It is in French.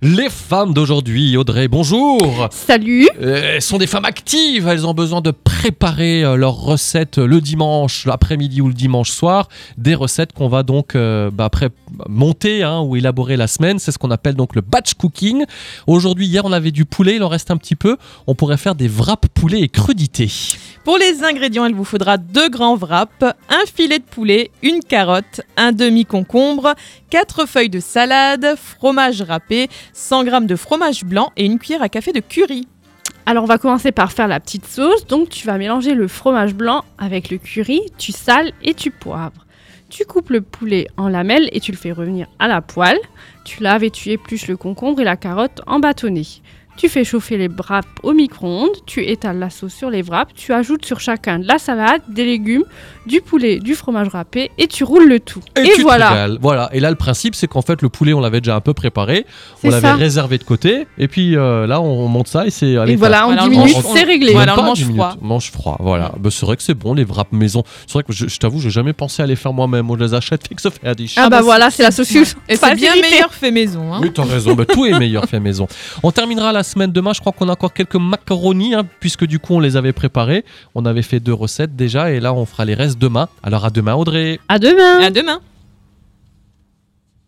Les femmes d'aujourd'hui, Audrey, bonjour. Salut. Euh, Elles sont des femmes actives, elles ont besoin de préparer euh, leurs recettes le dimanche après-midi ou le dimanche soir, des recettes qu'on va donc euh, bah, après monter hein, ou élaborer la semaine, c'est ce qu'on appelle donc le batch cooking. Aujourd'hui, hier on avait du poulet, il en reste un petit peu, on pourrait faire des wraps poulet et crudités. Pour les ingrédients, il vous faudra deux grands wraps, un filet de poulet, une carotte, un demi-concombre, quatre feuilles de salade, fromage râpé, 100 g de fromage blanc et une cuillère à café de curry. Alors on va commencer par faire la petite sauce. Donc tu vas mélanger le fromage blanc avec le curry, tu sales et tu poivres. Tu coupes le poulet en lamelles et tu le fais revenir à la poêle. Tu laves et tu épluches le concombre et la carotte en bâtonnets. Tu fais chauffer les wraps au micro-ondes, tu étales la sauce sur les wraps, tu ajoutes sur chacun de la salade, des légumes, du poulet, du fromage râpé et tu roules le tout. Et, tu voilà. Voilà. Et là, le principe, c'est qu'en fait, le poulet, on l'avait déjà un peu préparé, on l'avait réservé de côté, et puis euh, là, on monte ça et c'est. Et voilà, en Voilà, 10 on minutes, on- c'est réglé. Voilà, on mange 10 minutes. froid. Mange froid, voilà. Bah, c'est vrai que c'est bon, les wraps maison. C'est vrai que je, je t'avoue, j'ai jamais pensé à les faire moi-même. Moi, je les achète fix of Adish. Ah, Ah bah bah, voilà, c'est la sauce Et c'est bien meilleur fait maison. hein. Oui, t'as raison. Bah, tout est meilleur fait maison. On terminera la semaine demain. Je crois qu'on a encore quelques macaronis, hein, puisque du coup, on les avait préparés. On avait fait deux recettes déjà, et là, on fera les restes demain. Alors, à demain, Audrey. À demain À demain